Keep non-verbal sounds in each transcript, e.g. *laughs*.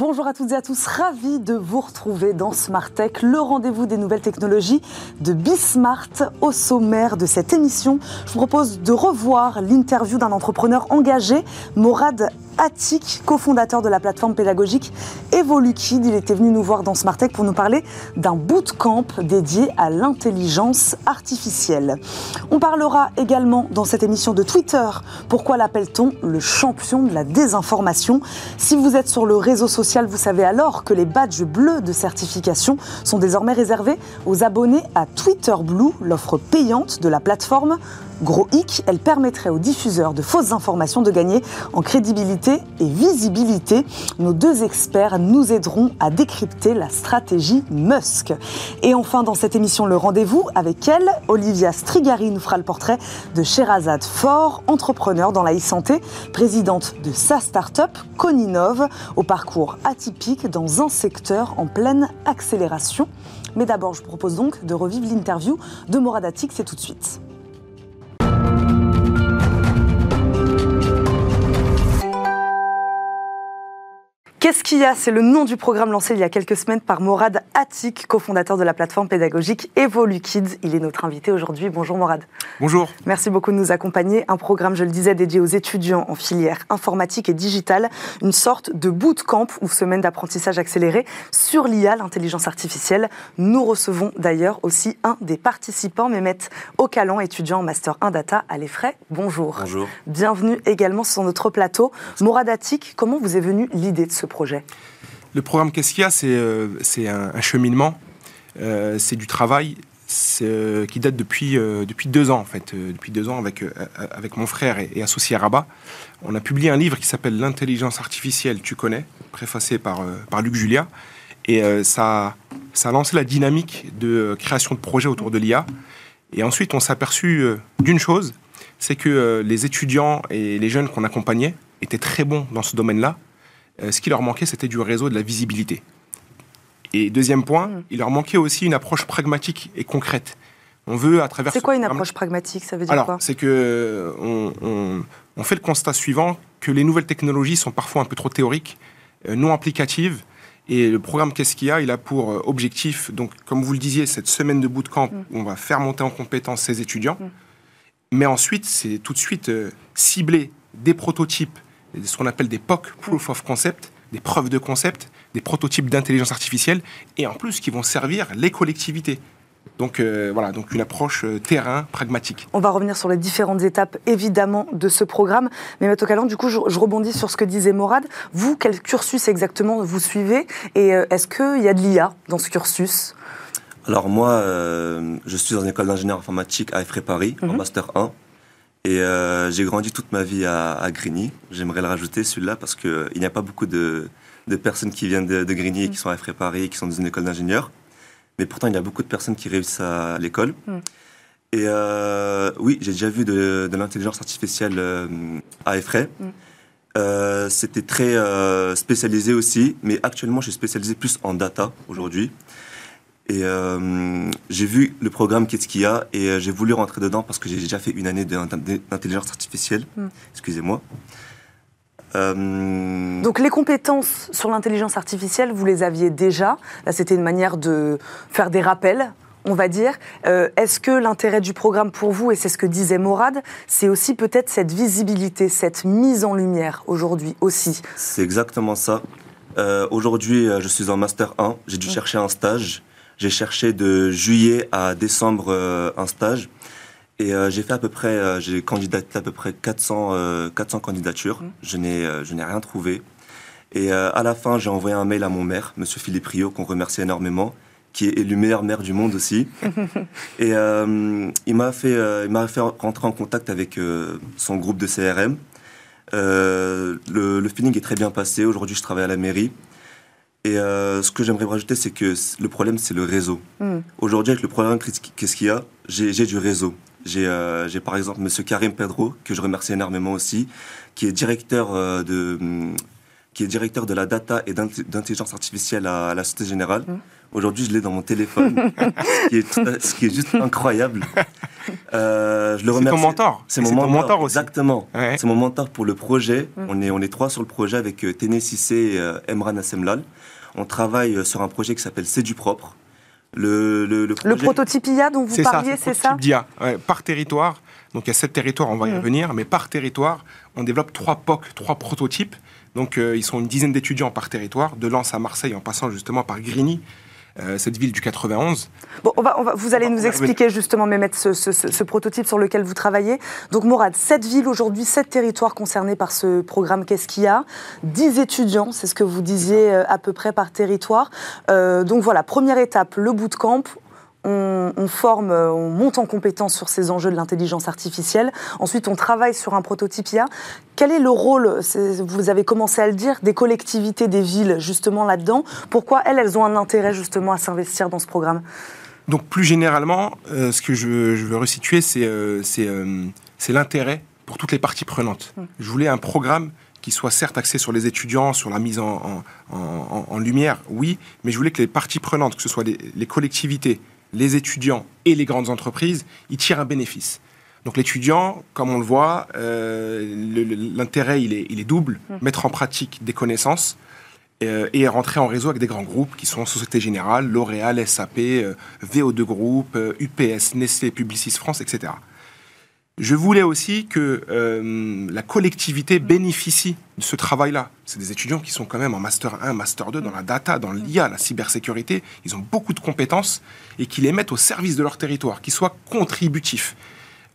Bonjour à toutes et à tous, ravi de vous retrouver dans Smart Tech, le rendez-vous des nouvelles technologies de Bismart. Au sommaire de cette émission, je vous propose de revoir l'interview d'un entrepreneur engagé, Morad Attic, cofondateur de la plateforme pédagogique Evolukid. Il était venu nous voir dans Smart Tech pour nous parler d'un bootcamp dédié à l'intelligence artificielle. On parlera également dans cette émission de Twitter. Pourquoi l'appelle-t-on le champion de la désinformation? Si vous êtes sur le réseau social, vous savez alors que les badges bleus de certification sont désormais réservés aux abonnés à Twitter Blue, l'offre payante de la plateforme. Gros hic, elle permettrait aux diffuseurs de fausses informations de gagner en crédibilité et visibilité. Nos deux experts nous aideront à décrypter la stratégie Musk. Et enfin, dans cette émission, le rendez-vous avec elle, Olivia Strigari nous fera le portrait de Sherazade Fort, entrepreneur dans la e-santé, présidente de sa start-up Coninov, au parcours atypique dans un secteur en pleine accélération. Mais d'abord, je propose donc de revivre l'interview de Moradatik, c'est tout de suite. Qu'est-ce qu'il y a? C'est le nom du programme lancé il y a quelques semaines par Morad Attic, cofondateur de la plateforme pédagogique EvoluKids. Il est notre invité aujourd'hui. Bonjour Morad. Bonjour. Merci beaucoup de nous accompagner. Un programme, je le disais, dédié aux étudiants en filière informatique et digitale. Une sorte de bootcamp ou semaine d'apprentissage accéléré sur l'IA, l'intelligence artificielle. Nous recevons d'ailleurs aussi un des participants, Mehmet Ocalan, étudiant en Master 1 Data à l'EFRAY. Bonjour. Bonjour. Bienvenue également sur notre plateau. Morad Attic, comment vous est venue l'idée de ce Le programme Qu'est-ce qu'il y a C'est euh, un, cheminement, euh, c'est du travail euh, qui date depuis, euh, deux ans, en fait. Euh, depuis deux ans, avec, euh, mon frère et, associé Rabat, on a publié un livre qui s'appelle L'intelligence artificielle, tu connais, préfacé par, Luc Julia. Et ça a lancé la dynamique de création de projets autour de l'IA. Et ensuite, on s'est aperçu d'une chose, c'est que les étudiants et les jeunes qu'on accompagnait étaient très bons dans ce domaine-là, euh, ce qui leur manquait, c'était du réseau, de la visibilité. Et deuxième point, mmh. il leur manquait aussi une approche pragmatique et concrète. On veut à travers. C'est quoi une approche pragmatique Ça veut dire Alors, quoi? c'est que on, on, on, fait le constat suivant que les nouvelles technologies sont parfois un peu trop théoriques, euh, non applicatives. Et le programme Qu'est-ce qu'il y a? Il a pour euh, objectif, donc, comme vous le disiez, cette semaine de bootcamp mmh. où on va faire monter en compétence ces étudiants. Mmh. Mais ensuite, c'est tout de suite euh, cibler des prototypes ce qu'on appelle des POC, Proof of Concept, des preuves de concept, des prototypes d'intelligence artificielle, et en plus qui vont servir les collectivités. Donc euh, voilà, donc une approche euh, terrain pragmatique. On va revenir sur les différentes étapes évidemment de ce programme, mais Maître Calan, du coup, je, je, rebondis sur ce que disait Morad. Vous, quel cursus exactement vous suivez, et euh, est-ce qu'il y a de l'IA dans ce cursus? Alors moi, euh, je suis dans une école d'ingénieur informatique à Effray Paris, mm -hmm. en master 1. Et euh, j'ai grandi toute ma vie à, à Grigny. J'aimerais le rajouter, celui-là, parce qu'il euh, n'y a pas beaucoup de, de, personnes qui viennent de, de Grigny et qui sont à Paris et qui sont dans une école d'ingénieur. Mais pourtant, il y a beaucoup de personnes qui réussissent à l'école. Mm. Et euh, oui, j'ai déjà vu de, de l'intelligence artificielle à Effray. Mm. Euh, C'était très spécialisé aussi, mais actuellement, je suis spécialisé plus en data aujourd'hui. Et euh, j'ai vu le programme Qu'est-ce qu'il y a et euh, j'ai voulu rentrer dedans parce que j'ai déjà fait une année d'intelligence artificielle. Mm. Excusez-moi. Euh... Donc les compétences sur l'intelligence artificielle, vous les aviez déjà. Là, c'était une manière de faire des rappels on va dire. Euh, Est-ce que l'intérêt du programme pour vous, et c'est ce que disait Morad, c'est aussi peut-être cette visibilité, cette mise en lumière aujourd'hui aussi? C'est exactement ça. Euh, aujourd'hui, je suis en Master 1. J'ai dû mmh. chercher un stage. J'ai cherché de juillet à décembre euh, un stage. Et euh, j'ai fait à peu près, euh, j'ai candidaté à peu près 400, 400 candidatures. Mmh. Je n'ai, je n'ai rien trouvé. Et à la fin, j'ai envoyé un mail à mon maire, Monsieur Philippe Rio, qu'on remercie énormément, qui est le meilleur maire du monde aussi. *laughs* et il m'a fait, il m'a fait rentrer en contact avec son groupe de CRM. Le, le, feeling est très bien passé. Aujourd'hui, je travaille à la mairie. Et euh, ce que j'aimerais rajouter, c'est que le problème, c'est le réseau. Mm. Aujourd'hui, avec le programme Qu'est-ce qu'il y a? J'ai du réseau. J'ai euh, par exemple Monsieur Karim Pedro, que je remercie énormément aussi, qui est directeur euh, de qui est directeur de la data et d'intelligence artificielle à, à, la Société Générale. Mm. Aujourd'hui, je l'ai dans mon téléphone, *laughs* ce, qui est tout à- ce qui est juste incroyable. Euh, je le C'est remercie. ton mentor. C'est mon c'est ton mentor, mentor aussi. Exactement. Ouais. C'est mon mentor pour le projet. On, est, on est trois sur le projet avec euh, Téné Sissé et euh, Emran Assemlal. On travaille euh, sur un projet qui s'appelle C'est du propre. Le, le, le Le projet- prototype IA dont vous C'est ça, parliez, le c'est ça prototype d'IA. Ouais, par territoire, donc il y a sept territoires, on va y Mhm. revenir, mais par territoire, on développe trois POC, trois prototypes. Donc euh, ils sont une dizaine d'étudiants par territoire, de Lens à Marseille, en passant justement par Grigny, euh, cette ville du 91. Bon, on va, on va- vous allez On nous va expliquer justement, Mehmet, ce, ce- ce- ce prototype sur lequel vous travaillez. Donc, Mourad, sept villes aujourd'hui, sept territoires concernés par ce programme Qu'est-ce qu'il y a? 10 étudiants, c'est ce que vous disiez euh, à peu près par territoire. Euh, donc voilà, première étape, le bootcamp. On, on forme, euh, on monte en compétence sur ces enjeux de l'intelligence artificielle. Ensuite, on travaille sur un prototype IA. Quel est le rôle, vous avez commencé à le dire, des collectivités, des villes, justement là-dedans? Pourquoi elles, elles ont un intérêt justement à s'investir dans ce programme? Donc plus généralement, euh, ce que je veux, je veux resituer, c'est euh, c'est, euh, l'intérêt pour toutes les parties prenantes. Mm. Je voulais un programme qui soit certes axé sur les étudiants, sur la mise en, en- en- en lumière, oui, mais je voulais que les parties prenantes, que ce soit les, les collectivités, les étudiants et les grandes entreprises, ils tirent un bénéfice. Donc l'étudiant, comme on le voit, euh, l'intérêt il est, il est double, Mm. mettre en pratique des connaissances euh, et rentrer en réseau avec des grands groupes qui sont Société Générale, L'Oréal, SAP, euh, VO2 Group, euh, UPS, Nestlé, Publicis France, etc. Je voulais aussi que euh, la collectivité bénéficie de ce travail-là. C'est des étudiants qui sont quand même en Master 1, Master 2 dans la data, dans l'IA, la cybersécurité. Ils ont beaucoup de compétences et qui les mettent au service de leur territoire, qu'ils soient contributifs.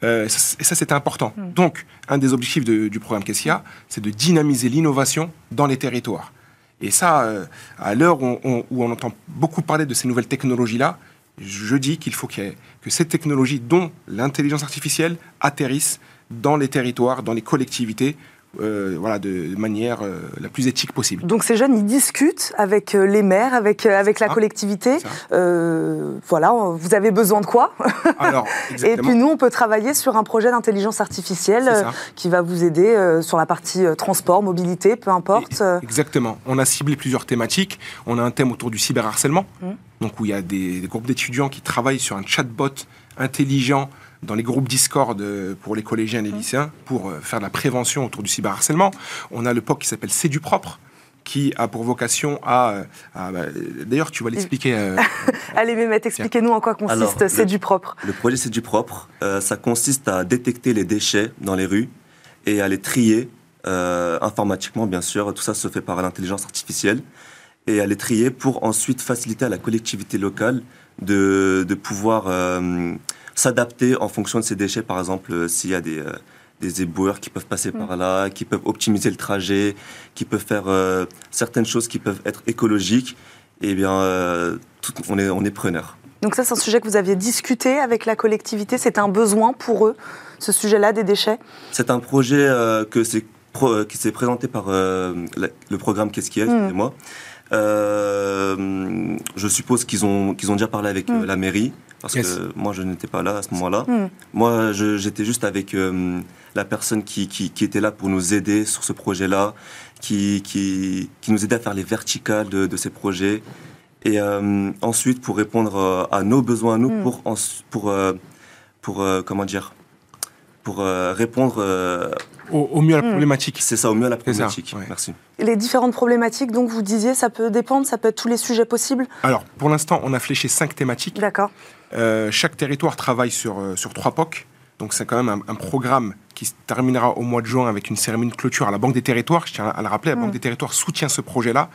Euh, et ça, c'était important. Donc, un des objectifs de- du programme Kessia, c'est de dynamiser l'innovation dans les territoires. Et ça, euh, à l'heure où on entend beaucoup parler de ces nouvelles technologies-là, je dis qu'il faut que ces technologies, dont l'intelligence artificielle, atterrissent dans les territoires, dans les collectivités, euh, voilà, de manière euh, la plus éthique possible. Donc ces jeunes, ils discutent avec euh, les maires, avec, avec la ça. collectivité. Euh, voilà, vous avez besoin de quoi? *laughs* Alors, Et puis nous, on peut travailler sur un projet d'intelligence artificielle qui va vous aider sur la partie transport, mobilité, peu importe. Exactement. On a ciblé plusieurs thématiques. On a un thème autour du cyberharcèlement, Mmh. donc où il y a des, des groupes d'étudiants qui travaillent sur un chatbot intelligent dans les groupes Discord euh, pour les collégiens et les lycéens pour euh, faire de la prévention autour du cyberharcèlement. On a le POC qui s'appelle C'est du propre qui a pour vocation à... euh, à- bah, D'ailleurs, tu vas l'expliquer. euh, *laughs* Allez, Mehmet, expliquez-nous en quoi consiste C'est du propre. Le projet C'est du propre. Euh, ça consiste à détecter les déchets dans les rues et à les trier euh, informatiquement, bien sûr. Tout ça se fait par l'intelligence artificielle. Et à les trier pour ensuite faciliter à la collectivité locale de, de pouvoir euh, s'adapter en fonction de ces déchets. Par exemple, euh, s'il y a des, euh, des éboueurs qui peuvent passer par là, qui peuvent optimiser le trajet, qui peuvent faire euh, certaines choses qui peuvent être écologiques, eh bien, euh, tout- on est, on est preneur. Donc ça, c'est un sujet que vous aviez discuté avec la collectivité. C'est un besoin pour eux, ce sujet-là des déchets? C'est un projet euh, que c'est qui s'est présenté par la- le programme Qu'est-ce qu'il y a, Mm. excusez-moi. Je suppose qu'ils ont, qu'ils ont déjà parlé avec Mm. la mairie, parce Yes. que moi je n'étais pas là à ce moment-là. Mm. Moi j'étais juste avec euh, la personne qui, qui, qui était là pour nous aider sur ce projet-là, qui, qui, qui nous aidait à faire les verticales de, de ces projets. Et euh, ensuite, pour répondre euh, à nos besoins, à nous, Mm. pour, pour, pour comment dire, pour répondre au, au mieux à la Mm. problématique. c'est ça, au mieux à la ça, problématique. ouais. Merci. Les différentes problématiques, donc vous disiez, ça peut dépendre, ça peut être tous les sujets possibles. Alors, pour l'instant, on a fléché cinq thématiques. D'accord. Euh, chaque territoire travaille sur, euh, sur trois POC. Donc c'est quand même un, un programme qui se terminera au mois de juin avec une cérémonie de clôture à la Banque des Territoires. Je tiens à le rappeler, la Mm. Banque des Territoires soutient ce projet-là,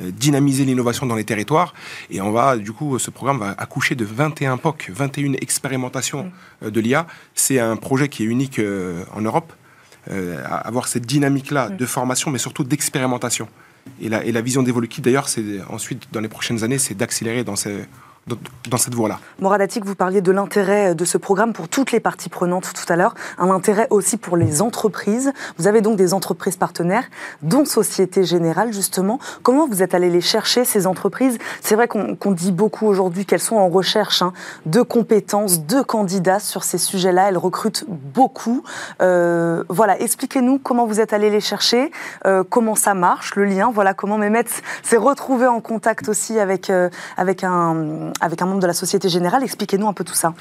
euh, dynamiser l'innovation dans les territoires. Et on va, du coup, ce programme va accoucher de 21 POC, 21 expérimentations euh, de l'IA. C'est un projet qui est unique euh, en Europe, euh, avoir cette dynamique-là de formation, mais surtout d'expérimentation. Et la, et la vision d'Evoluki, d'ailleurs, c'est ensuite, dans les prochaines années, c'est d'accélérer dans, ces- dans, cette voie-là. Moradatik, vous parliez de l'intérêt de ce programme pour toutes les parties prenantes tout à l'heure, un intérêt aussi pour les entreprises. Vous avez donc des entreprises partenaires, dont Société Générale, justement. Comment vous êtes allé les chercher, ces entreprises? C'est vrai qu'on dit beaucoup aujourd'hui qu'elles sont en recherche hein, de compétences, de candidats sur ces sujets-là. Elles recrutent beaucoup. Euh, voilà, expliquez-nous comment vous êtes allé les chercher, euh, comment ça marche, le lien, voilà, comment Mehmet s'est retrouvé en contact aussi avec, euh, avec un avec un membre de la Société Générale. Expliquez-nous un peu tout ça.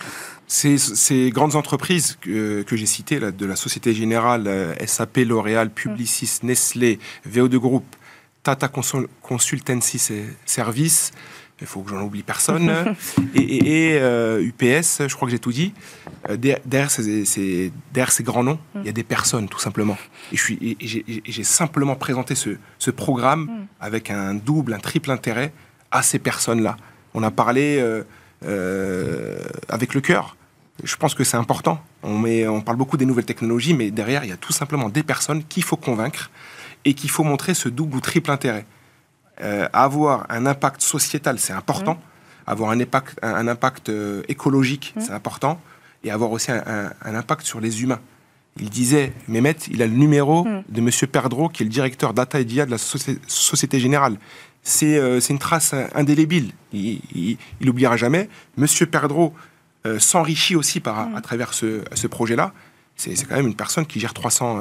Ces, ces grandes entreprises que, que j'ai citées, là, de la Société Générale, euh, SAP, L'Oréal, Publicis, Nestlé, VO2 Group, Tata Consultancy Service, il faut que j'en oublie personne, *laughs* et, UPS, euh, je crois que j'ai tout dit. Euh, derrière, ces, derrière, ces, grands noms, il y a des personnes, tout simplement. Et j'ai simplement présenté ce, ce programme mm. avec un double, un triple intérêt à ces personnes-là. On a parlé euh, euh, avec le cœur. Je pense que c'est important. On, met, on parle beaucoup des nouvelles technologies, mais derrière, il y a tout simplement des personnes qu'il faut convaincre et qu'il faut montrer ce double ou triple intérêt. Euh, avoir un impact sociétal, c'est important. Mmh. Avoir un impact, un, impact écologique, mmh. c'est important. Et avoir aussi un, impact sur les humains. Il disait, Mehmet, il a le numéro mmh. de M. Perdreau, qui est le directeur data et DIA de la Société Générale. Euh, c'est une trace indélébile. Il n'oubliera jamais. Monsieur Perdreau euh, s'enrichit aussi par, à travers ce, projet-là. C'est quand même une personne qui gère 300,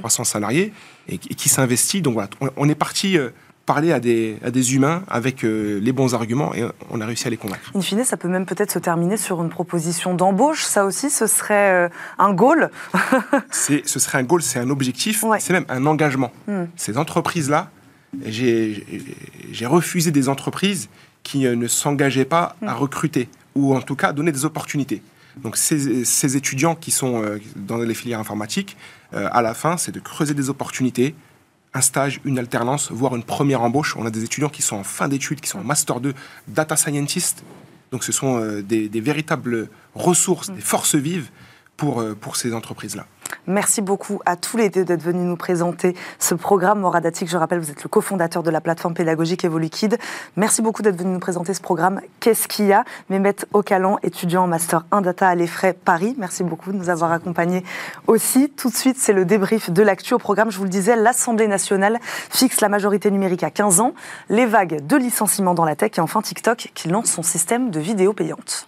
300 euh, salariés et, qui s'investit. Donc voilà, on, est parti parler à des, à des humains avec les bons arguments et on a réussi à les convaincre. In fine, ça peut même peut-être se terminer sur une proposition d'embauche. Ça aussi, ce serait un goal *laughs* Ce serait un goal, c'est un objectif, c'est même un engagement. Hmm. Ces entreprises-là, j'ai refusé des entreprises qui euh, ne s'engageaient pas à mm. recruter, ou en tout cas à donner des opportunités. Donc ces, étudiants qui sont euh, dans les filières informatiques, euh, à la fin, c'est de creuser des opportunités, un stage, une alternance, voire une première embauche. On a des étudiants qui sont en fin d'études, qui sont en master 2, data scientist. Donc ce sont des, des, véritables ressources, mm. des forces vives pour, pour ces entreprises-là. Merci beaucoup à tous les deux d'être venus nous présenter ce programme Moradatique. Je rappelle, vous êtes le cofondateur de la plateforme pédagogique Evoluquid. Merci beaucoup d'être venu nous présenter ce programme. Qu'est-ce qu'il y a? Mehmet Ocalan, étudiant en Master 1 Data à l'EFRAY Paris. Merci beaucoup de nous avoir accompagnés aussi. Tout de suite, c'est le débrief de l'actu au programme. Je vous le disais, l'Assemblée nationale fixe la majorité numérique à 15 ans, les vagues de licenciements dans la tech et enfin TikTok qui lance son système de vidéos payantes.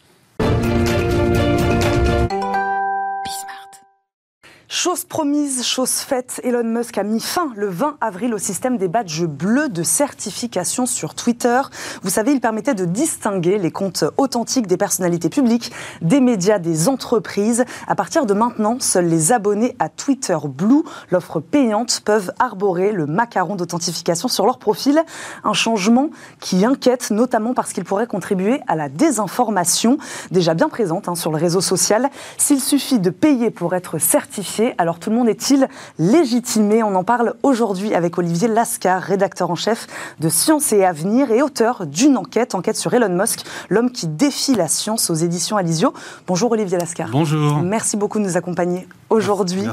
Chose promise, chose faite, Elon Musk a mis fin le 20 avril au système des badges bleus de certification sur Twitter. Vous savez, il permettait de distinguer les comptes authentiques des personnalités publiques, des médias, des entreprises. À partir de maintenant, seuls les abonnés à Twitter Blue, l'offre payante, peuvent arborer le macaron d'authentification sur leur profil. Un changement qui inquiète, notamment parce qu'il pourrait contribuer à la désinformation, déjà bien présente hein, sur le réseau social. S'il suffit de payer pour être certifié, alors tout le monde est-il légitimé? On en parle aujourd'hui avec Olivier Lascar, rédacteur en chef de Science et Avenir et auteur d'une enquête, enquête sur Elon Musk, l'homme qui défie la science aux éditions Alizio. Bonjour Olivier Lascar. Bonjour. Merci beaucoup de nous accompagner aujourd'hui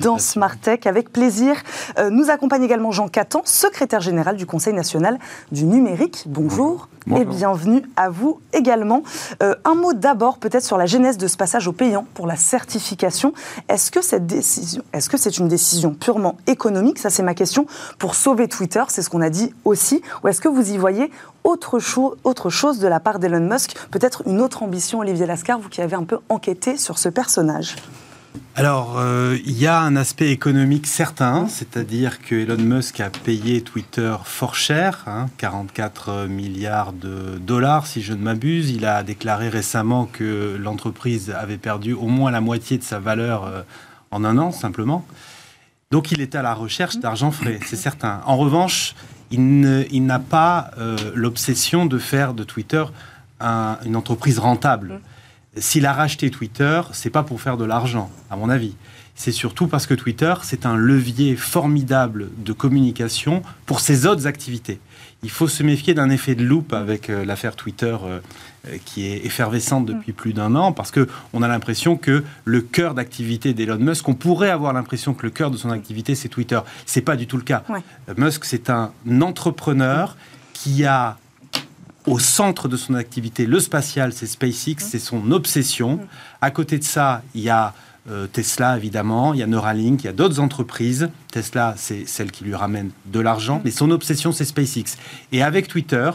dans Smart Tech avec plaisir. Euh, nous accompagne également Jean Catan, secrétaire général du Conseil national du numérique. Bonjour. Et bienvenue à vous également. Euh, un mot d'abord peut-être sur la genèse de ce passage au payant pour la certification. Est-ce que cette décision, est-ce que c'est une décision purement économique? Ça c'est ma question. Pour sauver Twitter, c'est ce qu'on a dit aussi. Ou est-ce que vous y voyez autre, chose, autre chose de la part d'Elon Musk? Peut-être une autre ambition, Olivier Lascar, vous qui avez un peu enquêté sur ce personnage alors, euh, il y a un aspect économique certain, c'est-à-dire que Elon Musk a payé Twitter fort cher, 44 hein, milliards de dollars si je ne m'abuse. Il a déclaré récemment que l'entreprise avait perdu au moins la moitié de sa valeur euh, en un an, simplement. Donc, il est à la recherche d'argent frais, c'est certain. En revanche, il n'a pas euh, l'obsession de faire de Twitter une entreprise rentable s'il a racheté Twitter, c'est pas pour faire de l'argent, à mon avis. C'est surtout parce que Twitter, c'est un levier formidable de communication pour ses autres activités. Il faut se méfier d'un effet de loupe avec euh, l'affaire Twitter euh, euh, qui est effervescente depuis plus d'un an, parce que on a l'impression que le cœur d'activité d'Elon Musk, on pourrait avoir l'impression que le cœur de son activité c'est Twitter. C'est pas du tout le cas. Musk, c'est un entrepreneur qui a au centre de son activité, le spatial, c'est SpaceX, c'est son obsession. À côté de ça, il y a euh, Tesla, évidemment, il y a Neuralink, il y a d'autres entreprises. Tesla, c'est celle qui lui ramène de l'argent, mais son obsession, c'est SpaceX. Et avec Twitter,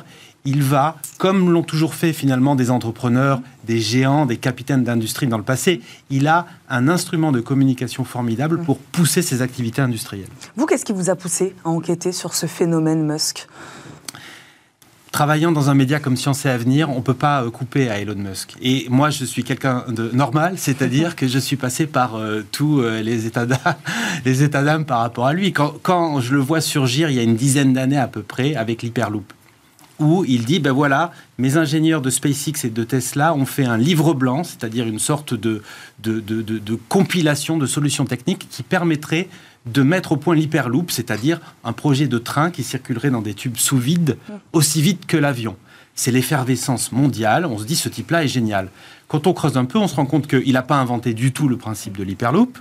il va, comme l'ont toujours fait finalement des entrepreneurs, des géants, des capitaines d'industrie dans le passé, il a un instrument de communication formidable pour pousser ses activités industrielles. Vous, qu'est-ce qui vous a poussé à enquêter sur ce phénomène Musk? Travaillant dans un média comme Science et Avenir, on ne peut pas euh, couper à Elon Musk. Et moi, je suis quelqu'un de normal, c'est-à-dire *laughs* que je suis passé par euh, tous euh, *laughs* les états d'âme par rapport à lui. Quand, quand, je le vois surgir il y a une dizaine d'années à peu près avec l'Hyperloop, où il dit, ben voilà, mes ingénieurs de SpaceX et de Tesla ont fait un livre blanc, c'est-à-dire une sorte de, de, de, de compilation de solutions techniques qui permettrait de mettre au point l'hyperloop, c'est-à-dire un projet de train qui circulerait dans des tubes sous vide aussi vite que l'avion. C'est l'effervescence mondiale. On se dit, ce type-là est génial. Quand on creuse un peu, on se rend compte qu'il n'a pas inventé du tout le principe de l'hyperloop,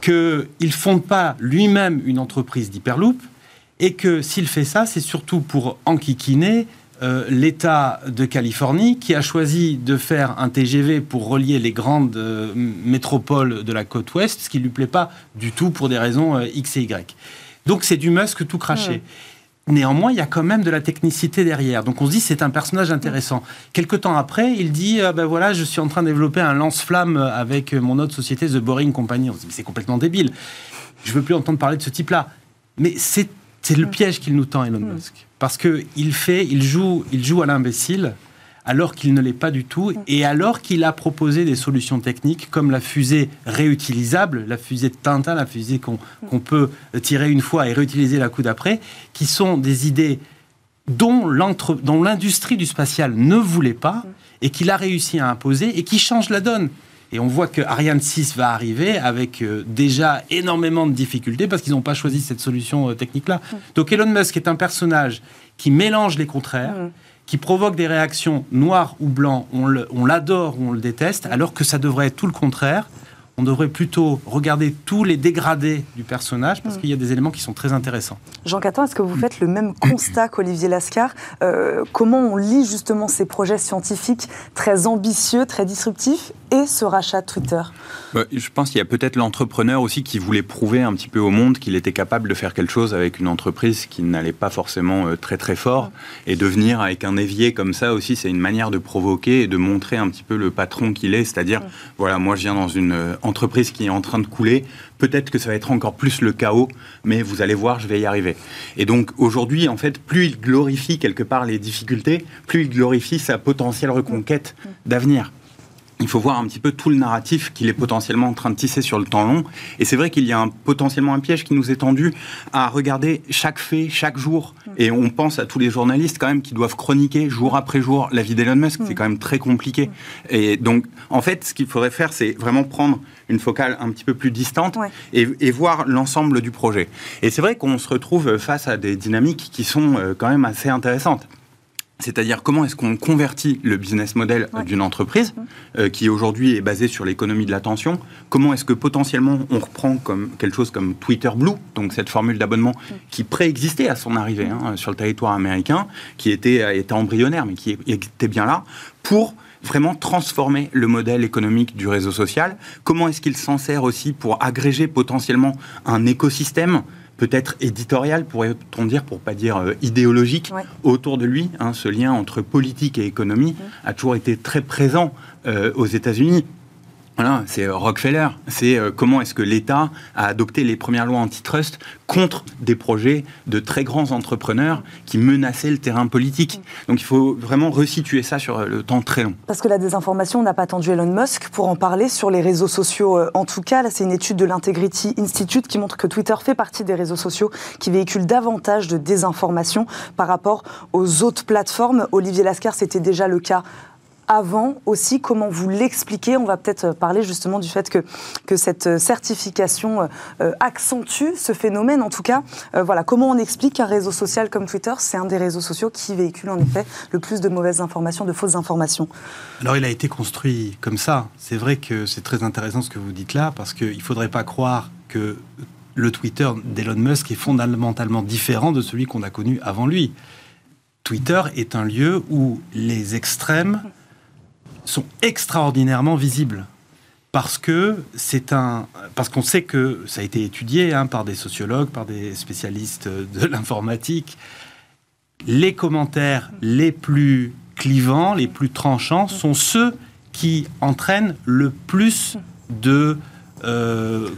qu'il ne fonde pas lui-même une entreprise d'hyperloop, et que s'il fait ça, c'est surtout pour enquiquiner euh, l'État de Californie qui a choisi de faire un TGV pour relier les grandes euh, métropoles de la côte ouest, ce qui ne lui plaît pas du tout pour des raisons euh, X et Y. Donc c'est du Musk tout craché. Néanmoins, il y a quand même de la technicité derrière. Donc on se dit c'est un personnage intéressant. Quelque temps après, il dit ben voilà, je suis en train de développer un lance-flamme avec mon autre société The Boring Company. On se dit c'est complètement débile. Je veux plus entendre parler de ce type-là. Mais c'est c'est le piège qu'il nous tend, Elon Musk. Parce qu'il fait, il joue, il joue à l'imbécile alors qu'il ne l'est pas du tout, et alors qu'il a proposé des solutions techniques comme la fusée réutilisable, la fusée de Tintin, la fusée qu'on peut tirer une fois et réutiliser la coup d'après, qui sont des idées dont l'industrie du spatial ne voulait pas et qu'il a réussi à imposer et qui changent la donne. Et on voit que Ariane 6 va arriver avec euh, déjà énormément de difficultés parce qu'ils n'ont pas choisi cette solution euh, technique-là. Mm. Donc Elon Musk est un personnage qui mélange les contraires, mm. qui provoque des réactions noires ou blancs. On l'adore ou on le déteste, alors que ça devrait être tout le contraire on devrait plutôt regarder tous les dégradés du personnage parce mm. qu'il y a des éléments qui sont très intéressants. Jean Catin, est-ce que vous faites le même constat qu'Olivier Lascar? Euh, Comment on lit justement ces projets scientifiques très ambitieux, très disruptifs? Et ce rachat de Twitter bah, Je pense qu'il y a peut-être l'entrepreneur aussi qui voulait prouver un petit peu au monde qu'il était capable de faire quelque chose avec une entreprise qui n'allait pas forcément euh, très très fort. Et de venir avec un évier comme ça aussi, c'est une manière de provoquer et de montrer un petit peu le patron qu'il est. C'est-à-dire, voilà, moi je viens dans une euh, entreprise qui est en train de couler. Peut-être que ça va être encore plus le chaos, mais vous allez voir, je vais y arriver. Et donc aujourd'hui, en fait, plus il glorifie quelque part les difficultés, plus il glorifie sa potentielle reconquête d'avenir il faut voir un petit peu tout le narratif qu'il est potentiellement en train de tisser sur le temps long. Et c'est vrai qu'il y a un, potentiellement un piège qui nous est tendu à regarder chaque fait, chaque jour. Mm. Et on pense à tous les journalistes quand même qui doivent chroniquer jour après jour la vie d'Elon Musk. C'est mm. quand même très compliqué. Mm. Et donc, en fait, ce qu'il faudrait faire, c'est vraiment prendre une focale un petit peu plus distante et, et, voir l'ensemble du projet. Et c'est vrai qu'on se retrouve face à des dynamiques qui sont euh, quand même assez intéressantes. C'est-à-dire comment est-ce qu'on convertit le business model d'une entreprise euh, qui aujourd'hui est basée sur l'économie de l'attention. Comment est-ce que potentiellement on reprend comme quelque chose comme Twitter Blue, donc cette formule d'abonnement qui préexistait à son arrivée hein, sur le territoire américain, qui était, était embryonnaire mais qui était bien là, pour vraiment transformer le modèle économique du réseau social? Comment est-ce qu'il s'en sert aussi pour agréger potentiellement un écosystème peut-être éditorial, pourrait-on dire, pour pas dire euh, idéologique, autour de lui. Hein, ce lien entre politique et économie a toujours été très présent euh, aux États-Unis. Voilà, c'est euh, Rockefeller. C'est euh, comment est-ce que l'État a adopté les premières lois antitrust contre des projets de très grands entrepreneurs qui menaçaient le terrain politique. Donc il faut vraiment resituer ça sur euh, le temps très long. Parce que la désinformation, on n'a pas attendu Elon Musk pour en parler sur les réseaux sociaux. En tout cas, là, c'est une étude de l'Integrity Institute qui montre que Twitter fait partie des réseaux sociaux qui véhiculent davantage de désinformation par rapport aux autres plateformes. Olivier Lascar, c'était déjà le cas avant aussi, comment vous l'expliquez On va peut-être parler justement du fait que, que cette certification euh, accentue ce phénomène. En tout cas, euh, voilà, comment on explique qu'un réseau social comme Twitter, c'est un des réseaux sociaux qui véhicule en effet le plus de mauvaises informations, de fausses informations Alors, il a été construit comme ça. C'est vrai que c'est très intéressant ce que vous dites là, parce qu'il ne faudrait pas croire que le Twitter d'Elon Musk est fondamentalement différent de celui qu'on a connu avant lui Twitter est un lieu où les extrêmes sont extraordinairement visibles parce que c'est un parce qu'on sait que ça a été étudié hein, par des sociologues, par des spécialistes de *laughs* l'informatique. Les commentaires les plus clivants, les plus tranchants, sont ceux qui entraînent le plus de euh,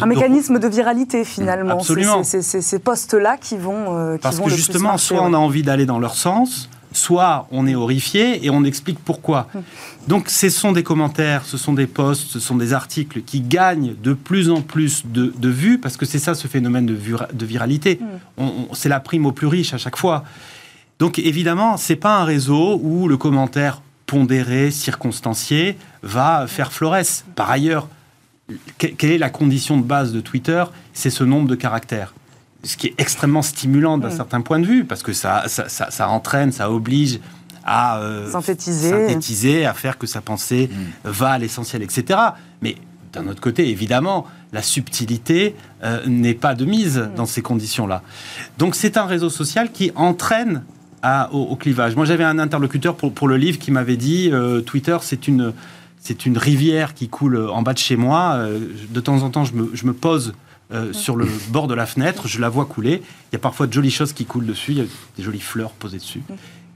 un mécanisme de viralité finalement. Absolument. C'est ces postes-là qui vont. Euh, Parce que justement, soit on a envie d'aller dans leur sens, soit on est horrifié et on explique pourquoi. Hum. Donc ce sont des commentaires, ce sont des posts, ce sont des articles qui gagnent de plus en plus de, vues, parce que c'est ça ce phénomène de, de viralité. Hum. C'est la prime au plus riche à chaque fois. Donc évidemment, c'est pas un réseau où le commentaire pondéré, circonstancié, va faire florès. Par ailleurs, quelle est la condition de base de Twitter? C'est ce nombre de caractères. Ce qui est extrêmement stimulant d'un mm. certain point de vue, parce que ça, ça, entraîne, ça oblige à euh, synthétiser. à faire que sa pensée mm. va à l'essentiel, etc. Mais d'un autre côté, évidemment, la subtilité euh, n'est pas de mise mm. dans ces conditions-là. Donc c'est un réseau social qui entraîne au, clivage. Moi, j'avais un interlocuteur pour, pour le livre qui m'avait dit euh, Twitter, c'est une c'est une rivière qui coule en bas de chez moi. Euh, de temps en temps, je me, pose euh, sur le *laughs* bord de la fenêtre, je la vois couler. Il y a parfois de jolies choses qui coulent dessus, il y a des jolies fleurs posées dessus.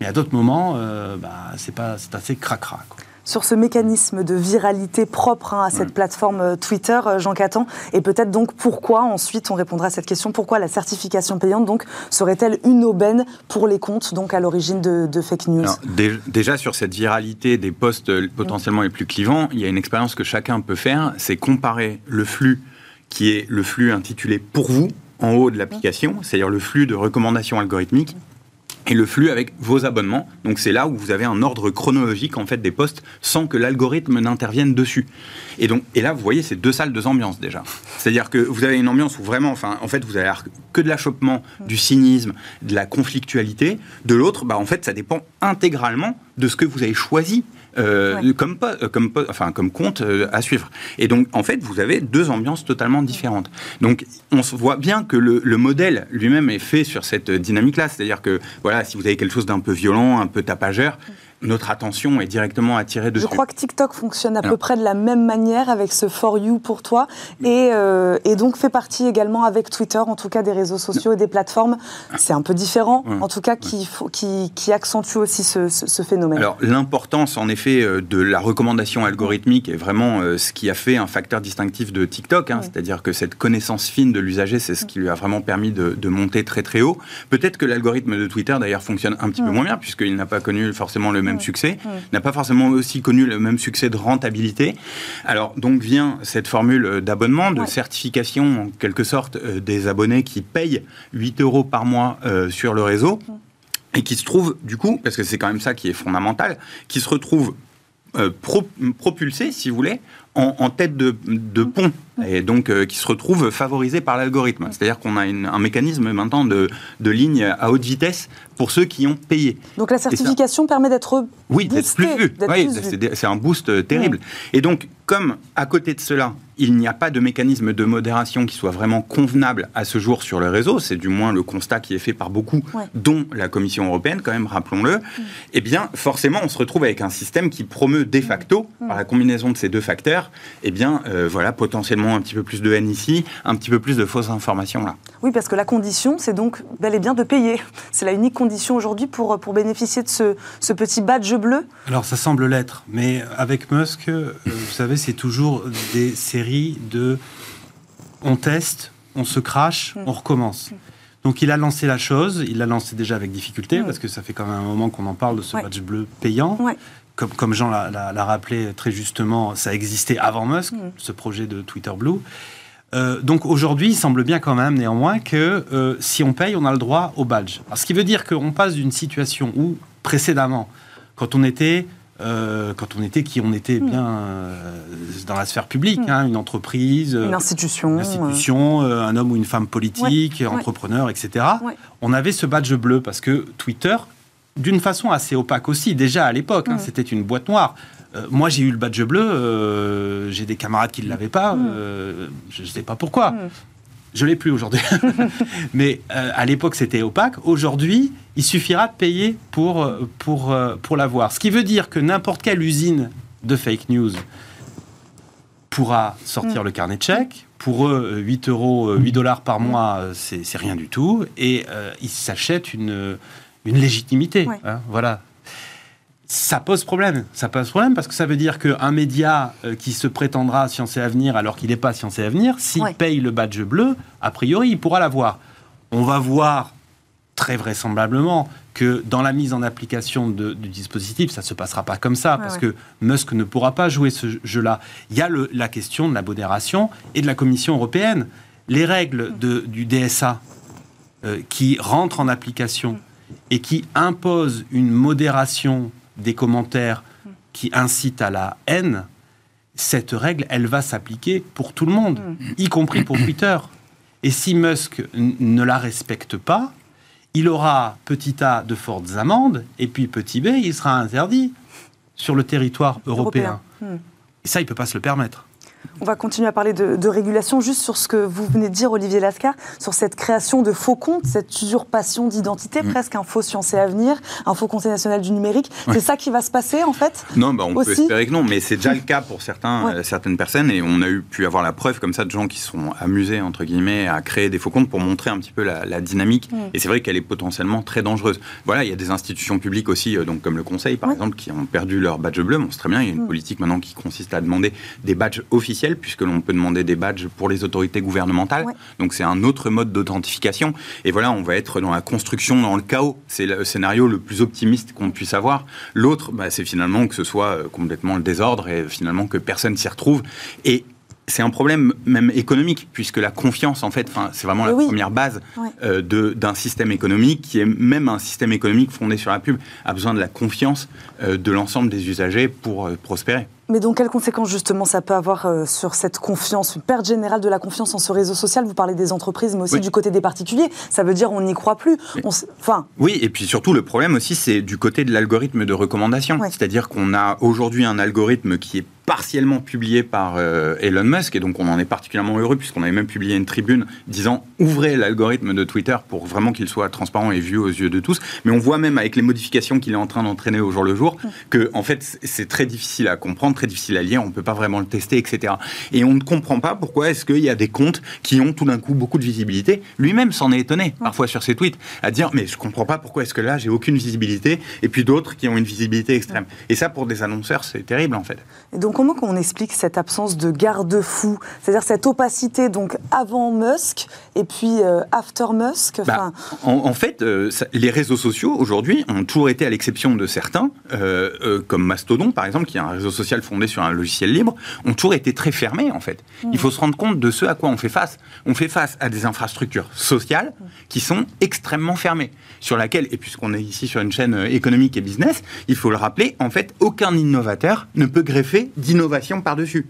Mais à d'autres moments, euh, bah, c'est assez cracra. sur ce mécanisme de viralité propre hein, à cette plateforme Twitter, Jean Catan, et peut-être donc pourquoi, ensuite on répondra à cette question, pourquoi la certification payante donc serait-elle une aubaine pour les comptes donc à l'origine de, fake news? Déjà sur cette viralité des posts potentiellement les plus clivants, il y a une expérience que chacun peut faire, c'est comparer le flux qui est le flux intitulé pour vous en haut de l'application, c'est-à-dire le flux de recommandations algorithmiques et le flux avec vos abonnements. Donc c'est là où vous avez un ordre chronologique en fait des postes sans que l'algorithme n'intervienne dessus. Et donc et là vous voyez c'est deux salles deux ambiances déjà. C'est-à-dire que vous avez une ambiance où vraiment enfin en fait vous avez que de l'achoppement, du cynisme, de la conflictualité. De l'autre bah en fait ça dépend intégralement de ce que vous avez choisi euh, comme, euh, comme, enfin, comme compte euh, à suivre. Et donc, en fait, vous avez deux ambiances totalement différentes. Donc, on se voit bien que le, le modèle lui-même est fait sur cette dynamique-là. C'est-à-dire que, voilà, si vous avez quelque chose d'un peu violent, un peu tapageur, notre attention est directement attirée dessus. Je crois que TikTok fonctionne à peu près de la même manière avec ce For You pour toi et, euh, et, donc fait partie également avec Twitter, en tout cas des réseaux sociaux et des plateformes. C'est un peu différent, en tout cas qui, qui, qui accentue aussi ce, ce, phénomène. Alors l'importance en effet euh, de la recommandation algorithmique est vraiment euh, ce qui a fait un facteur distinctif de TikTok, hein. c'est-à-dire que cette connaissance fine de l'usager, c'est ce qui lui a vraiment permis de, de monter très très haut. Peut-être que l'algorithme de Twitter d'ailleurs fonctionne un petit peu moins bien puisqu'il n'a pas connu forcément le même succès, n'a pas forcément aussi connu le même succès de rentabilité. Alors donc vient cette formule d'abonnement, de certification en quelque sorte euh, des abonnés qui payent 8 euros par mois euh, sur le réseau et qui se trouve du coup, parce que c'est quand même ça qui est fondamental, qui se retrouve euh, propulsé, si vous voulez, en, tête de, pont, et donc qui se retrouve favorisé par l'algorithme. C'est-à-dire qu'on a un mécanisme maintenant de, de ligne à haute vitesse pour ceux qui ont payé. Donc la certification permet d'être oui, d'être plus vu. Oui, c'est un boost euh, terrible. Et donc, comme à côté de cela, il n'y a pas de mécanisme de modération qui soit vraiment convenable à ce jour sur le réseau, c'est du moins le constat qui est fait par beaucoup, dont la Commission européenne, quand même, rappelons-le, mm. eh bien, forcément, on se retrouve avec un système qui promeut de facto, mm. par la combinaison de ces deux facteurs, eh bien, euh, voilà, potentiellement un petit peu plus de haine ici, un petit peu plus de fausses informations là. Oui, parce que la condition, c'est donc bel et bien de payer. *laughs* C'est la unique condition aujourd'hui pour, pour bénéficier de ce, ce petit badge bleu Alors, ça semble l'être, mais avec Musk, euh, vous savez, c'est toujours des séries de on teste, on se crache, mm. on recommence. Donc il a lancé la chose, il l'a lancé déjà avec difficulté, mm. parce que ça fait quand même un moment qu'on en parle de ce badge bleu payant. Comme, comme Jean l'a rappelé très justement, ça existait avant Musk, mm. ce projet de Twitter Blue. Euh, donc aujourd'hui, il semble bien quand même néanmoins que euh, si on paye, on a le droit au badge. ce qui veut dire qu'on passe d'une situation où précédemment, quand on était euh, quand on était qui on était hmm. bien euh, dans la sphère publique, hmm. hein, une entreprise, une institution, institution un homme ou une femme politique, entrepreneur, etc. On avait ce badge bleu parce que Twitter, d'une façon assez opaque aussi, déjà à l'époque, hein, hmm. c'était une boîte noire. moi, j'ai eu le badge bleu. j'ai des camarades qui ne l'avaient pas. je ne sais pas pourquoi. Je l'ai plus aujourd'hui. *laughs* Mais euh, à l'époque, c'était opaque. Aujourd'hui, il suffira de payer pour, euh, pour, euh, pour l'avoir. Ce qui veut dire que n'importe quelle usine de fake news pourra sortir Mm. le carnet de chèques. Pour eux, 8 euros, 8 dollars par mois, euh, c'est c'est rien du tout. Et euh, ils s'achètent une, une légitimité. Ouais. hein, voilà. Ça pose problème. Ça pose problème parce que ça veut dire qu'un média euh, qui se prétendra Science et Avenir alors qu'il n'est pas Science et Avenir, s'il Ouais. paye le badge bleu, a priori, il pourra l'avoir. On va voir très vraisemblablement que dans la mise en application de- du dispositif, ça ne se passera pas comme ça, Ouais, parce ouais. que Musk ne pourra pas jouer ce jeu-là. Il y a le- la question de la modération et de la Commission européenne. Les règles de- du DSA euh, qui rentrent en application et qui imposent une modération des commentaires qui incitent à la haine, cette règle, elle va s'appliquer pour tout le monde, y compris pour Twitter. Et si Musk ne la respecte pas, il aura petit a de fortes amendes, et puis petit b, il sera interdit sur le territoire européen. Européen. Hmm. Et ça, il ne peut pas se le permettre. On va continuer à parler de, de régulation, juste sur ce que vous venez de dire, Olivier Lascar, sur cette création de faux comptes, cette usurpation d'identité, Mm. presque un faux Science et Avenir, un faux Conseil national du numérique. C'est ça qui va se passer, en fait? Non, bah, on peut espérer que non, mais c'est déjà le cas pour certains, Ouais. euh, certaines personnes, et on a eu pu avoir la preuve comme ça de gens qui se sont amusés entre guillemets à créer des faux comptes pour montrer un petit peu la, la dynamique. Mm. Et c'est vrai qu'elle est potentiellement très dangereuse. Voilà, il y a des institutions publiques aussi, euh, donc comme le Conseil par Ouais. exemple, qui ont perdu leur badge bleu. Bon, c'est très bien. Il y a une Mm. politique maintenant qui consiste à demander des badges officiels, puisque l'on peut demander des badges pour les autorités gouvernementales. Ouais. Donc c'est un autre mode d'authentification. Et voilà, on va être dans la construction, dans le chaos. C'est le scénario le plus optimiste qu'on puisse avoir. L'autre, bah, c'est finalement que ce soit euh, complètement le désordre et finalement que personne s'y retrouve. Et c'est un problème même économique, puisque la confiance, en fait, c'est vraiment Mais la oui. première base euh, d'un système économique qui est même un système économique fondé sur la pub, a besoin de la confiance euh, de l'ensemble des usagers pour euh, prospérer. Mais donc, quelles conséquences, justement, ça peut avoir euh, sur cette confiance, une perte générale de la confiance en ce réseau social? Vous parlez des entreprises, mais aussi Oui. du côté des particuliers. Ça veut dire on n'y croit plus. On Enfin, Oui, et puis surtout, le problème aussi, c'est du côté de l'algorithme de recommandation. C'est-à-dire qu'on a aujourd'hui un algorithme qui est partiellement publié par euh, Elon Musk, et donc on en est particulièrement heureux, puisqu'on avait même publié une tribune disant ouvrez l'algorithme de Twitter pour vraiment qu'il soit transparent et vu aux yeux de tous. Mais on voit même avec les modifications qu'il est en train d'entraîner au jour le jour, que en fait, c'est- très difficile à comprendre, très difficile à lire, on ne peut pas vraiment le tester, etc. Et on ne comprend pas pourquoi est-ce qu'il y a des comptes qui ont tout d'un coup beaucoup de visibilité. Lui-même s'en est étonné, parfois sur ses tweets, à dire mais je comprends pas pourquoi est-ce que là j'ai aucune visibilité, et puis d'autres qui ont une visibilité extrême. Et ça, pour des annonceurs, c'est terrible en fait. et donc comment qu'on explique cette absence de garde-fou? C'est-à-dire cette opacité, donc avant Musk et puis euh, after Musk? Bah, en, en fait, euh, ça- les réseaux sociaux aujourd'hui ont toujours été, à l'exception de certains, euh, euh, comme Mastodon par exemple, qui est un réseau social fondé sur un logiciel libre, ont toujours été très fermés en fait. Il faut se rendre compte de ce à quoi on fait face. On fait face à des infrastructures sociales qui sont extrêmement fermées, sur laquelle, et puisqu'on est ici sur une chaîne économique et business, il faut le rappeler, en fait, aucun innovateur ne peut greffer d'innovation par-dessus.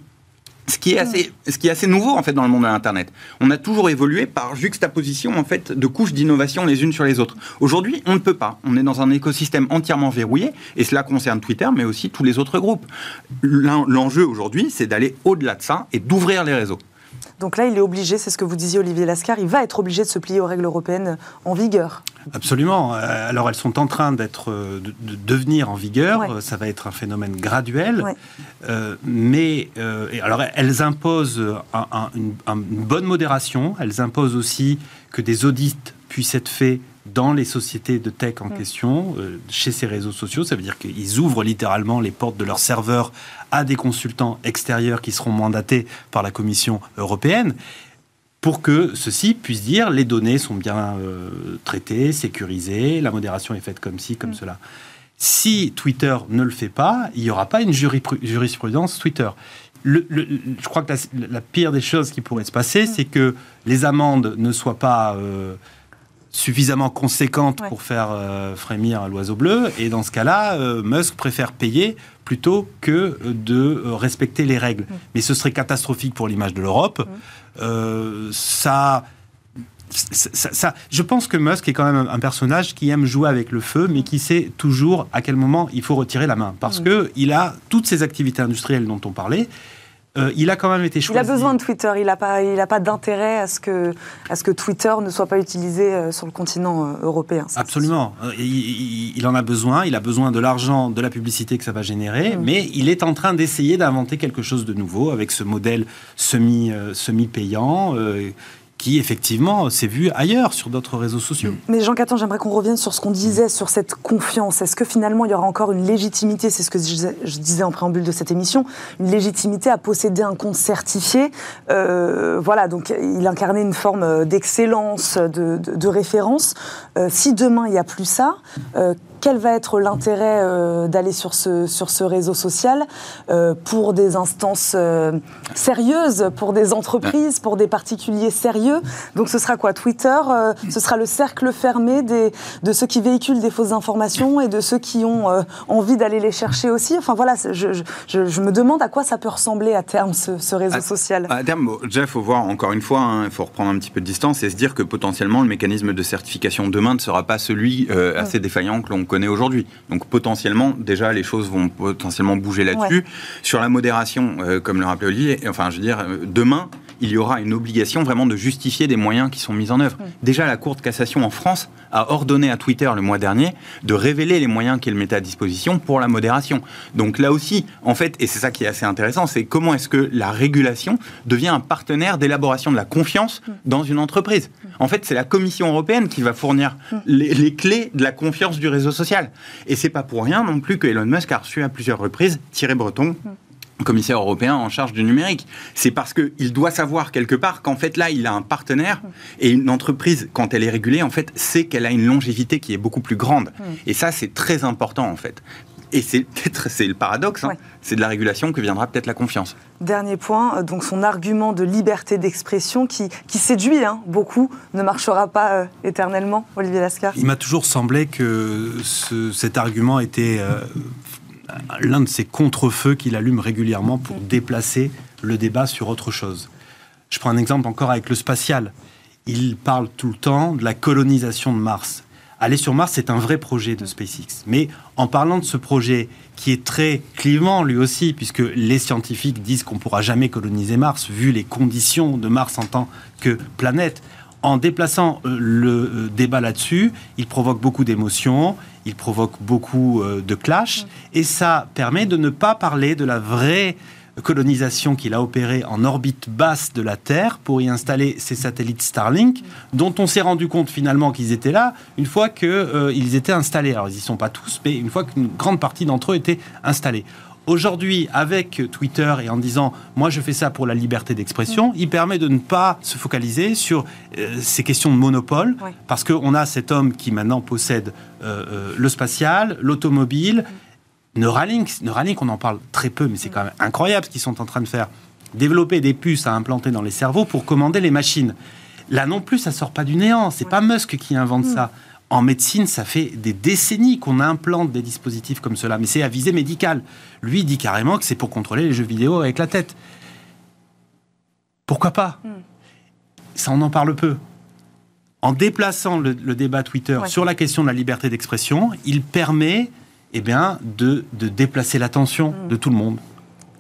Ce qui, est assez, ce qui est assez nouveau en fait dans le monde de l'internet. On a toujours évolué par juxtaposition en fait de couches d'innovation les unes sur les autres. Aujourd'hui, on ne peut pas. On est dans un écosystème entièrement verrouillé et cela concerne Twitter mais aussi tous les autres groupes. L'en- L'enjeu aujourd'hui, c'est d'aller au-delà de ça et d'ouvrir les réseaux. Donc là, il est obligé, c'est ce que vous disiez Olivier Lascar, il va être obligé de se plier aux règles européennes en vigueur. Absolument. Euh, Alors elles sont en train d'être, euh, de, de devenir en vigueur. Ouais. Ça va être un phénomène graduel. Ouais. Euh, mais euh, alors elles imposent un- un- une, un- une bonne modération. Elles imposent aussi que des audits puissent être faits dans les sociétés de tech en question, euh, chez ces réseaux sociaux. Ça veut dire qu'ils ouvrent littéralement les portes de leurs serveurs à des consultants extérieurs qui seront mandatés par la Commission européenne pour que ceux-ci puissent dire les données sont bien euh, traitées, sécurisées, la modération est faite comme ci, comme cela. Si Twitter ne le fait pas, il n'y aura pas une jurisprudence Twitter. Le- le- le- je crois que la, la pire des choses qui pourrait se passer, c'est que les amendes ne soient pas euh, suffisamment conséquentes Ouais. pour faire euh, frémir l'oiseau bleu. Et dans ce cas-là, euh, Musk préfère payer plutôt que de euh, respecter les règles. Mais ce serait catastrophique pour l'image de l'Europe. Euh, ça, ça, ça- ça- je pense que Musk est quand même un, personnage qui aime jouer avec le feu, mais qui sait toujours à quel moment il faut retirer la main. Parce que il a toutes ces activités industrielles dont on parlait. Euh, il a quand même été choisi. Il a besoin de Twitter, il n'a pas, il a pas d'intérêt à, ce que, à ce que Twitter ne soit pas utilisé euh, sur le continent euh, européen. Absolument, il, il, en a besoin, il a besoin de l'argent, de la publicité que ça va générer, mm. mais il est en train d'essayer d'inventer quelque chose de nouveau avec ce modèle semi, semi-payant qui effectivement s'est vu ailleurs sur d'autres réseaux sociaux. Mais Jean Caton, j'aimerais qu'on revienne sur ce qu'on disait sur cette confiance. Est-ce que finalement il y aura encore une légitimité, c'est ce que je disais en préambule de cette émission, une légitimité à posséder un compte certifié euh, Voilà, donc il incarnait une forme d'excellence, de, référence. Euh, si demain il n'y a plus ça, euh, quel va être l'intérêt euh, d'aller sur ce, sur ce réseau social euh, pour des instances euh, sérieuses, pour des entreprises, pour des particuliers sérieux? Donc ce sera quoi Twitter Ce sera le cercle fermé des, de ceux qui véhiculent des fausses informations et de ceux qui ont envie d'aller les chercher aussi? Enfin voilà, je, je, je, me demande à quoi ça peut ressembler à terme ce, réseau social. À terme, déjà, il faut voir encore une fois, hein, il faut reprendre un petit peu de distance et se dire que potentiellement le mécanisme de certification demain ne sera pas celui assez défaillant que l'on connaît aujourd'hui. Donc potentiellement, déjà, les choses vont potentiellement bouger là-dessus. Sur la modération, euh, comme le rappelait Olivier, enfin, je veux dire, euh, demain, il y aura une obligation vraiment de justifier des moyens qui sont mis en œuvre. Déjà, la Cour de cassation en France a ordonné à Twitter le mois dernier de révéler les moyens qu'elle mettait à disposition pour la modération. Donc là aussi, en fait, et c'est ça qui est assez intéressant, c'est comment est-ce que la régulation devient un partenaire d'élaboration de la confiance dans une entreprise. En fait, c'est la Commission européenne qui va fournir les, les, clés de la confiance du réseau social. Et c'est pas pour rien non plus que Elon Musk a reçu à plusieurs reprises Thierry Breton commissaire européen en charge du numérique. C'est parce qu'il doit savoir quelque part qu'en fait là, il a un partenaire et une entreprise, quand elle est régulée, en fait, sait qu'elle a une longévité qui est beaucoup plus grande. Mm. Et ça, c'est très important en fait. Et c'est *laughs* peut-être c'est le paradoxe, hein. c'est de la régulation que viendra peut-être la confiance. Dernier point, euh, donc son argument de liberté d'expression qui, qui séduit hein, beaucoup ne marchera pas euh, éternellement, Olivier Lascar. Il m'a toujours semblé que cet argument était euh, l'un de ces contre-feux qu'il allume régulièrement pour déplacer le débat sur autre chose. Je prends un exemple encore avec le spatial. Il parle tout le temps de la colonisation de Mars. Aller sur Mars, c'est un vrai projet de SpaceX. Mais en parlant de ce projet qui est très clivant lui aussi, puisque les scientifiques disent qu'on ne pourra jamais coloniser Mars, vu les conditions de Mars en tant que planète, en déplaçant euh, le euh, débat là-dessus, il provoque beaucoup d'émotions, il provoque beaucoup euh, de clash, et ça permet de ne pas parler de la vraie colonisation qu'il a opérée en orbite basse de la Terre pour y installer ses satellites Starlink, dont on s'est rendu compte finalement qu'ils étaient là une fois qu'ils étaient installés. Alors ils n'y sont pas tous, mais une fois qu'une grande partie d'entre eux étaient installés. Aujourd'hui, avec Twitter et en disant moi je fais ça pour la liberté d'expression, il permet de ne pas se focaliser sur euh, ces questions de monopole, parce qu'on a cet homme qui maintenant possède euh, euh, le spatial, l'automobile, Neuralink. Neuralink, on en parle très peu, mais c'est quand même incroyable ce qu'ils sont en train de faire. Développer des puces à implanter dans les cerveaux pour commander les machines. Là non plus, ça sort pas du néant. C'est pas Musk qui invente mm. ça. En médecine, ça fait des décennies qu'on implante des dispositifs comme cela, mais c'est à visée médicale. Lui dit carrément que c'est pour contrôler les jeux vidéo avec la tête. Pourquoi pas? Hmm. Ça, on en parle peu. En déplaçant le, débat Twitter sur la question de la liberté d'expression, il permet eh bien, de, déplacer l'attention hmm. de tout le monde.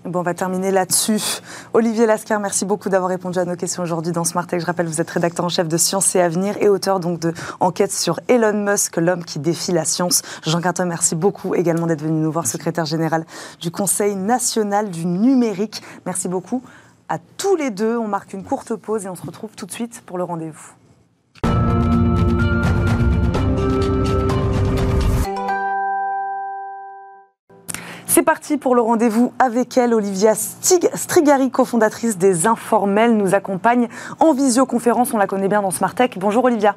Bon, on va terminer là-dessus. Olivier Lascar, merci beaucoup d'avoir répondu à nos questions aujourd'hui dans Smart Tech. Je rappelle, vous êtes rédacteur en chef de Science et Avenir et auteur donc de enquête sur Elon Musk, l'homme qui défie la science. Jean Carton, merci beaucoup également d'être venu nous voir, secrétaire général du Conseil national du numérique. Merci beaucoup à tous les deux. On marque une courte pause et on se retrouve tout de suite pour le rendez-vous. Parti pour le rendez-vous avec elle. Olivia Strigari, cofondatrice des Informels, nous accompagne en visioconférence. On la connaît bien dans Smart Tech. Bonjour Olivia.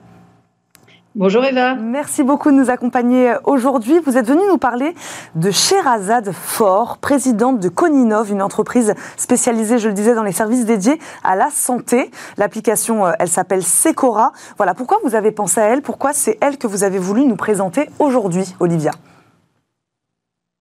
Bonjour Eva. Merci beaucoup de nous accompagner aujourd'hui. Vous êtes venue nous parler de Sherazade Fort, présidente de Coninov, une entreprise spécialisée, je le disais, dans les services dédiés à la santé. L'application, euh, elle s'appelle Secora. Voilà, pourquoi vous avez pensé à elle? Pourquoi c'est elle que vous avez voulu nous présenter aujourd'hui, Olivia?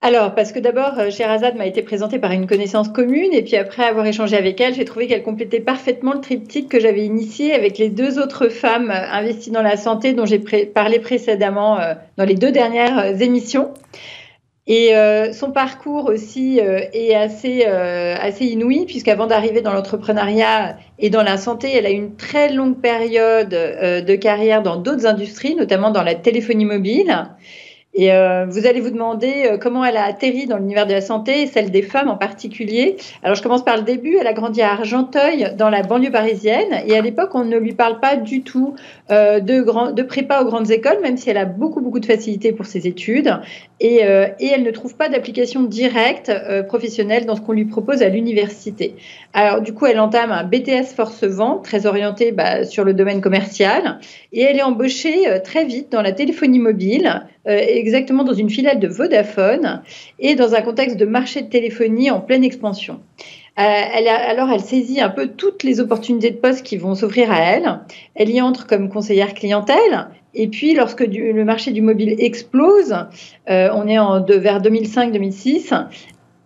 Alors, parce que d'abord, euh, Sherazade m'a été présentée par une connaissance commune, et puis après avoir échangé avec elle, j'ai trouvé qu'elle complétait parfaitement le triptyque que j'avais initié avec les deux autres femmes euh, investies dans la santé dont j'ai parlé précédemment euh, dans les deux dernières émissions. Et son parcours aussi est assez, assez inouï, puisqu'avant d'arriver dans l'entrepreneuriat et dans la santé, elle a eu une très longue période de carrière dans d'autres industries, notamment dans la téléphonie mobile. Et euh, vous allez vous demander euh, comment elle a atterri dans l'univers de la santé et celle des femmes en particulier. Alors je commence par le début. Elle a grandi à Argenteuil, dans la banlieue parisienne. Et à l'époque, on ne lui parle pas du tout euh, de, grand, de prépa aux grandes écoles, même si elle a beaucoup, beaucoup de facilité pour ses études. Et, euh, et elle ne trouve pas d'application directe euh, professionnelle dans ce qu'on lui propose à l'université. Alors du coup, elle entame un BTS Force-Vent, très orienté bah, sur le domaine commercial. Et elle est embauchée euh, très vite dans la téléphonie mobile exactement dans une filiale de Vodafone et dans un contexte de marché de téléphonie en pleine expansion. Euh, alors, elle saisit un peu toutes les opportunités de poste qui vont s'offrir à elle. Elle y entre comme conseillère clientèle. Et puis, lorsque le marché du mobile explose, euh, on est vers 2005-2006,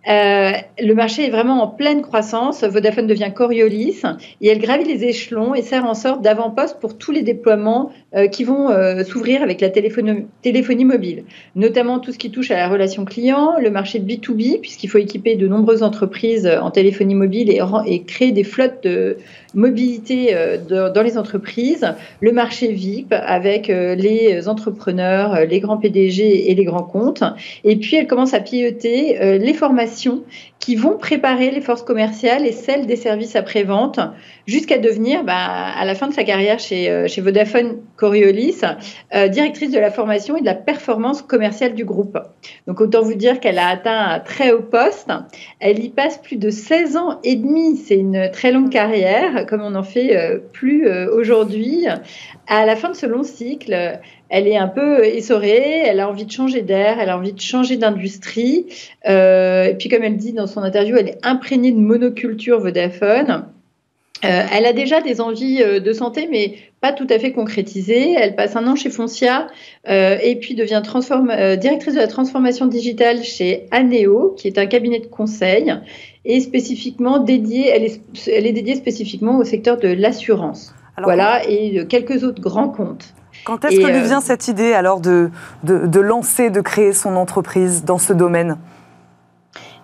euh, le marché est vraiment en pleine croissance. Vodafone devient Coriolis et elle gravit les échelons et sert en sorte d'avant-poste pour tous les déploiements euh, qui vont euh, s'ouvrir avec la téléphonie, mobile, notamment tout ce qui touche à la relation client, le marché de B2B, puisqu'il faut équiper de nombreuses entreprises en téléphonie mobile et, et créer des flottes de mobilité dans les entreprises, le marché VIP avec les entrepreneurs, les grands PDG et les grands comptes. Et puis elle commence à piloter les formations Merci qui vont préparer les forces commerciales et celles des services après-vente jusqu'à devenir, bah, à la fin de sa carrière chez, euh, chez Vodafone Coriolis, euh, directrice de la formation et de la performance commerciale du groupe. Donc autant vous dire qu'elle a atteint un très haut poste. Elle y passe plus de 16 ans et demi. C'est une très longue carrière, comme on n'en fait euh, plus aujourd'hui. À la fin de ce long cycle, elle est un peu essorée, elle a envie de changer d'air, elle a envie de changer d'industrie. Et puis, comme elle dit dans son interview, elle est imprégnée de monoculture Vodafone. Euh, elle a déjà des envies euh, de santé, mais pas tout à fait concrétisées. Elle passe un an chez Foncia et puis devient directrice de la transformation digitale chez Aneo, qui est un cabinet de conseil et spécifiquement dédié, elle est, elle est dédiée spécifiquement au secteur de l'assurance. Voilà, et quelques autres grands comptes. Quand est-ce que lui euh, vient cette idée alors de, de, lancer, de créer son entreprise dans ce domaine?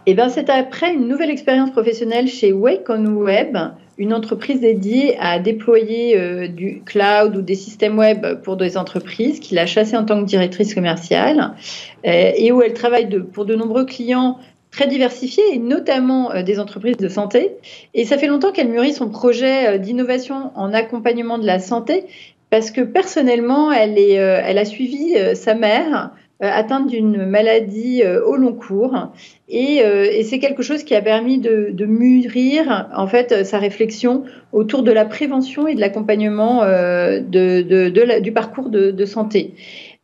Eh ben, c'est après une nouvelle expérience professionnelle chez Wake on Web, une entreprise dédiée à déployer euh, du cloud ou des systèmes web pour des entreprises qu'il a chassé en tant que directrice commerciale euh, et où elle travaille pour de nombreux clients très diversifiés et notamment des entreprises de santé. Et ça fait longtemps qu'elle mûrit son projet d'innovation en accompagnement de la santé parce que personnellement, elle, euh, a suivi euh, sa mère euh, atteinte d'une maladie au long cours. Et, et c'est quelque chose qui a permis de, de, mûrir en fait sa réflexion autour de la prévention et de l'accompagnement de, de, de du parcours de, santé.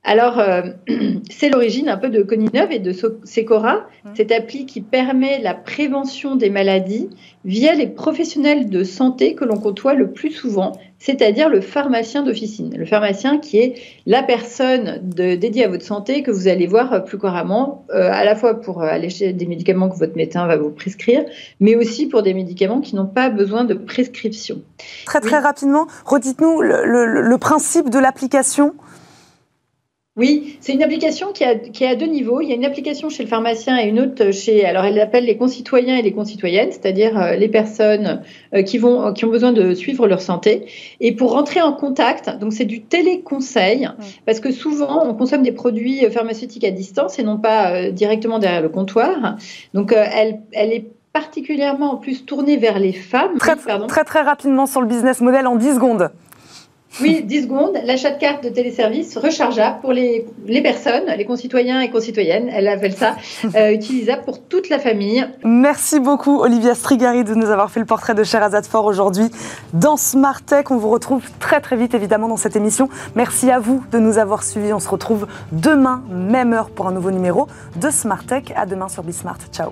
Alors, *clears throat* c'est l'origine un peu de Coninov et de Secora, mmh. cette appli qui permet la prévention des maladies via les professionnels de santé que l'on côtoie le plus souvent, c'est-à-dire le pharmacien d'officine. Le pharmacien qui est la personne dédiée à votre santé que vous allez voir plus couramment, euh, à la fois pour aller chez des médicaments que votre médecin va vous prescrire, mais aussi pour des médicaments qui n'ont pas besoin de prescription. Très très rapidement, redites-nous le principe de l'application oui, c'est une application qui a, qui a deux niveaux. Il y a une application chez le pharmacien et une autre chez, alors elle l'appelle les concitoyens et les concitoyennes, c'est-à-dire euh, les personnes euh, qui, vont, qui ont besoin de suivre leur santé. Et pour rentrer en contact, donc c'est du téléconseil, parce que souvent on consomme des produits euh, pharmaceutiques à distance et non pas directement derrière le comptoir. Donc elle, elle est particulièrement en plus tournée vers les femmes. Très, très, très rapidement sur le business model en 10 secondes. Oui, 10 secondes. L'achat de cartes de téléservice rechargeable pour les, les, personnes, les concitoyens et concitoyennes, elle appelle ça, *laughs* euh, utilisable pour toute la famille. Merci beaucoup, Olivia Strigari, de nous avoir fait le portrait de Sherazade Fort aujourd'hui dans Smart Tech. On vous retrouve très très vite, évidemment, dans cette émission. Merci à vous de nous avoir suivis. On se retrouve demain, même heure, pour un nouveau numéro de Smart Tech. À demain sur Bismart. Ciao.